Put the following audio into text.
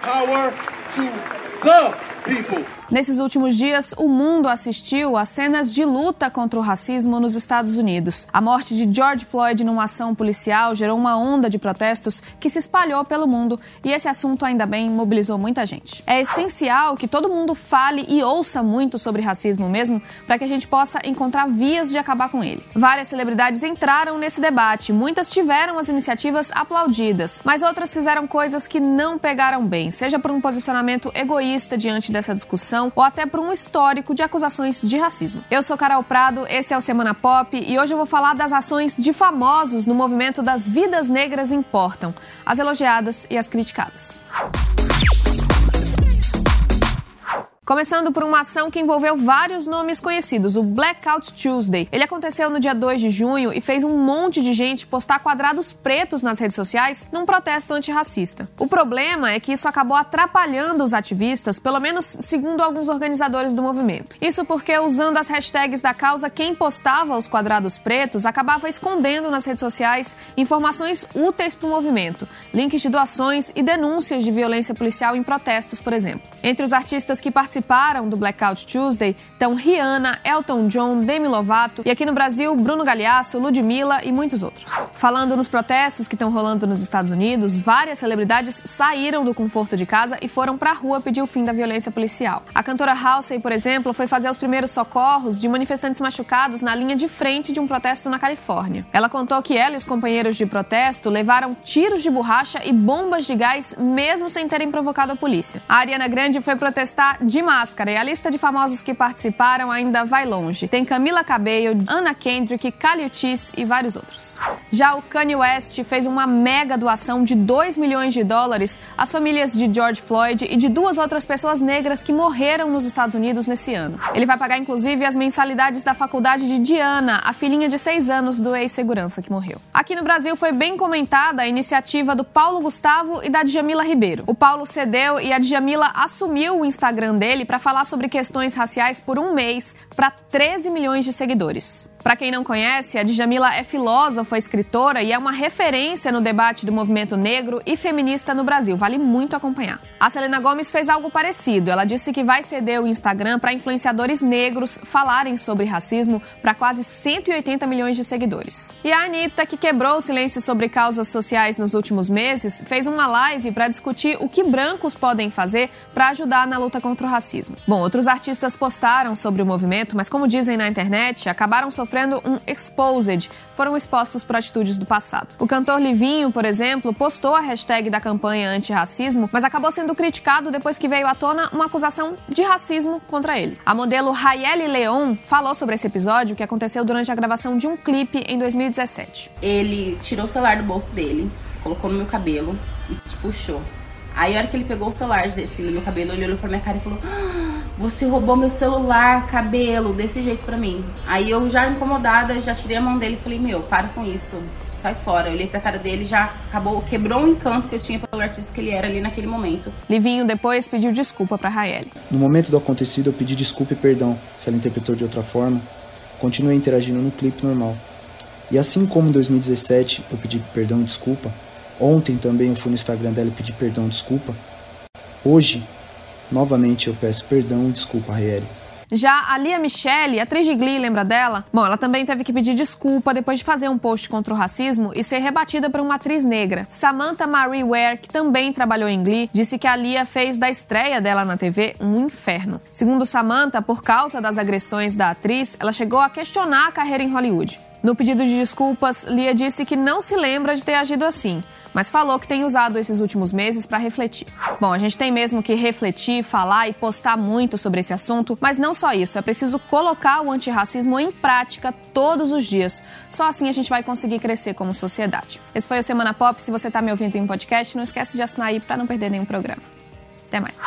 Power to the. Nesses últimos dias, o mundo assistiu a cenas de luta contra o racismo nos Estados Unidos. A morte de George Floyd numa ação policial gerou uma onda de protestos que se espalhou pelo mundo e esse assunto, ainda bem, mobilizou muita gente. É essencial que todo mundo fale e ouça muito sobre racismo mesmo para que a gente possa encontrar vias de acabar com ele. Várias celebridades entraram nesse debate, muitas tiveram as iniciativas aplaudidas, mas outras fizeram coisas que não pegaram bem, seja por um posicionamento egoísta diante dessa discussão ou até por um histórico de acusações de racismo. Eu sou Carol Prado, esse é o Semana Pop e hoje eu vou falar das ações de famosos no movimento das vidas negras importam, as elogiadas e as criticadas. Começando por uma ação que envolveu vários nomes conhecidos, o Blackout Tuesday. Ele aconteceu no dia 2 de junho e fez um monte de gente postar quadrados pretos nas redes sociais num protesto antirracista. O problema é que isso acabou atrapalhando os ativistas, pelo menos segundo alguns organizadores do movimento. Isso porque, usando as hashtags da causa, quem postava os quadrados pretos acabava escondendo nas redes sociais informações úteis para o movimento, links de doações e denúncias de violência policial em protestos, por exemplo. Entre os artistas que participaram participaram do Blackout Tuesday estão Rihanna, Elton John, Demi Lovato e aqui no Brasil, Bruno Galhaço, Ludmilla e muitos outros. Falando nos protestos que estão rolando nos Estados Unidos, várias celebridades saíram do conforto de casa e foram pra rua pedir o fim da violência policial. A cantora Halsey, por exemplo, foi fazer os primeiros socorros de manifestantes machucados na linha de frente de um protesto na Califórnia. Ela contou que ela e os companheiros de protesto levaram tiros de borracha e bombas de gás mesmo sem terem provocado a polícia. A Ariana Grande foi protestar de máscara e a lista de famosos que participaram ainda vai longe. Tem Camila Cabello, Anna Kendrick, Kali Uchis e vários outros. Já o Kanye West fez uma mega doação de 2 milhões de dólares às famílias de George Floyd e de duas outras pessoas negras que morreram nos Estados Unidos nesse ano. Ele vai pagar inclusive as mensalidades da faculdade de Diana, a filhinha de 6 anos do ex-segurança que morreu. Aqui no Brasil foi bem comentada a iniciativa do Paulo Gustavo e da Djamila Ribeiro. O Paulo cedeu e a Djamila assumiu o Instagram dele para falar sobre questões raciais por um mês para 13 milhões de seguidores. Para quem não conhece, a Djamila é filósofa, escritora e é uma referência no debate do movimento negro e feminista no Brasil. Vale muito acompanhar. A Selena Gomes fez algo parecido. Ela disse que vai ceder o Instagram para influenciadores negros falarem sobre racismo para quase 180 milhões de seguidores. E a Anitta, que quebrou o silêncio sobre causas sociais nos últimos meses, fez uma live para discutir o que brancos podem fazer para ajudar na luta contra o racismo. Bom, outros artistas postaram sobre o movimento, mas como dizem na internet, acabaram sofrendo sofrendo um exposed, foram expostos por atitudes do passado. O cantor Livinho, por exemplo, postou a hashtag da campanha antirracismo, mas acabou sendo criticado depois que veio à tona uma acusação de racismo contra ele. A modelo Rayeli Leon falou sobre esse episódio que aconteceu durante a gravação de um clipe em 2017. Ele tirou o celular do bolso dele, colocou no meu cabelo e puxou. Aí, a hora que ele pegou o celular desse no meu cabelo, ele olhou pra minha cara e falou: ah, Você roubou meu celular, cabelo, desse jeito pra mim. Aí eu, já incomodada, já tirei a mão dele e falei: Meu, para com isso, sai fora. Eu olhei pra cara dele já acabou, quebrou o encanto que eu tinha pelo artista que ele era ali naquele momento. Livinho depois pediu desculpa pra Raeli. No momento do acontecido, eu pedi desculpa e perdão se ela interpretou de outra forma. Continuei interagindo no clipe normal. E assim como em 2017 eu pedi perdão e desculpa, Ontem também eu fui no Instagram dela e pedi perdão, desculpa. Hoje, novamente eu peço perdão e desculpa, Raieli. Já a Lia Michele, atriz de Glee, lembra dela? Bom, ela também teve que pedir desculpa depois de fazer um post contra o racismo e ser rebatida por uma atriz negra. Samantha Marie Ware, que também trabalhou em Glee, disse que a Lia fez da estreia dela na TV um inferno. Segundo Samantha, por causa das agressões da atriz, ela chegou a questionar a carreira em Hollywood. No pedido de desculpas, Lia disse que não se lembra de ter agido assim, mas falou que tem usado esses últimos meses para refletir. Bom, a gente tem mesmo que refletir, falar e postar muito sobre esse assunto, mas não só isso, é preciso colocar o antirracismo em prática todos os dias. Só assim a gente vai conseguir crescer como sociedade. Esse foi o Semana Pop. Se você está me ouvindo em podcast, não esquece de assinar aí para não perder nenhum programa. Até mais.